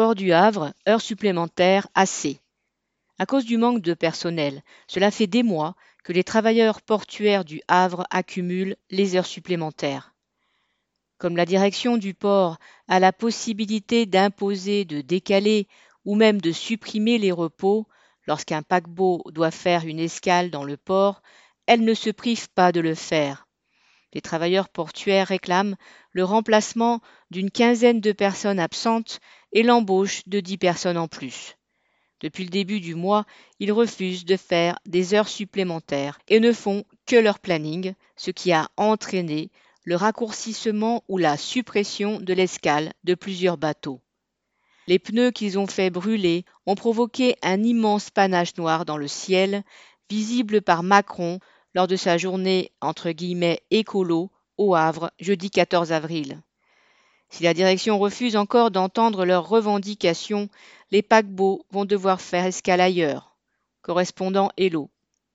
Port du Havre, heures supplémentaires assez. À cause du manque de personnel, cela fait des mois que les travailleurs portuaires du Havre accumulent les heures supplémentaires. Comme la direction du port a la possibilité d'imposer, de décaler ou même de supprimer les repos lorsqu'un paquebot doit faire une escale dans le port, elle ne se prive pas de le faire. Les travailleurs portuaires réclament le remplacement d'une quinzaine de personnes absentes et l'embauche de dix personnes en plus. Depuis le début du mois, ils refusent de faire des heures supplémentaires et ne font que leur planning, ce qui a entraîné le raccourcissement ou la suppression de l'escale de plusieurs bateaux. Les pneus qu'ils ont fait brûler ont provoqué un immense panache noir dans le ciel, visible par Macron lors de sa journée entre guillemets écolo au Havre jeudi 14 avril. Si la direction refuse encore d'entendre leurs revendications, les paquebots vont devoir faire escale ailleurs. Correspondant Hello.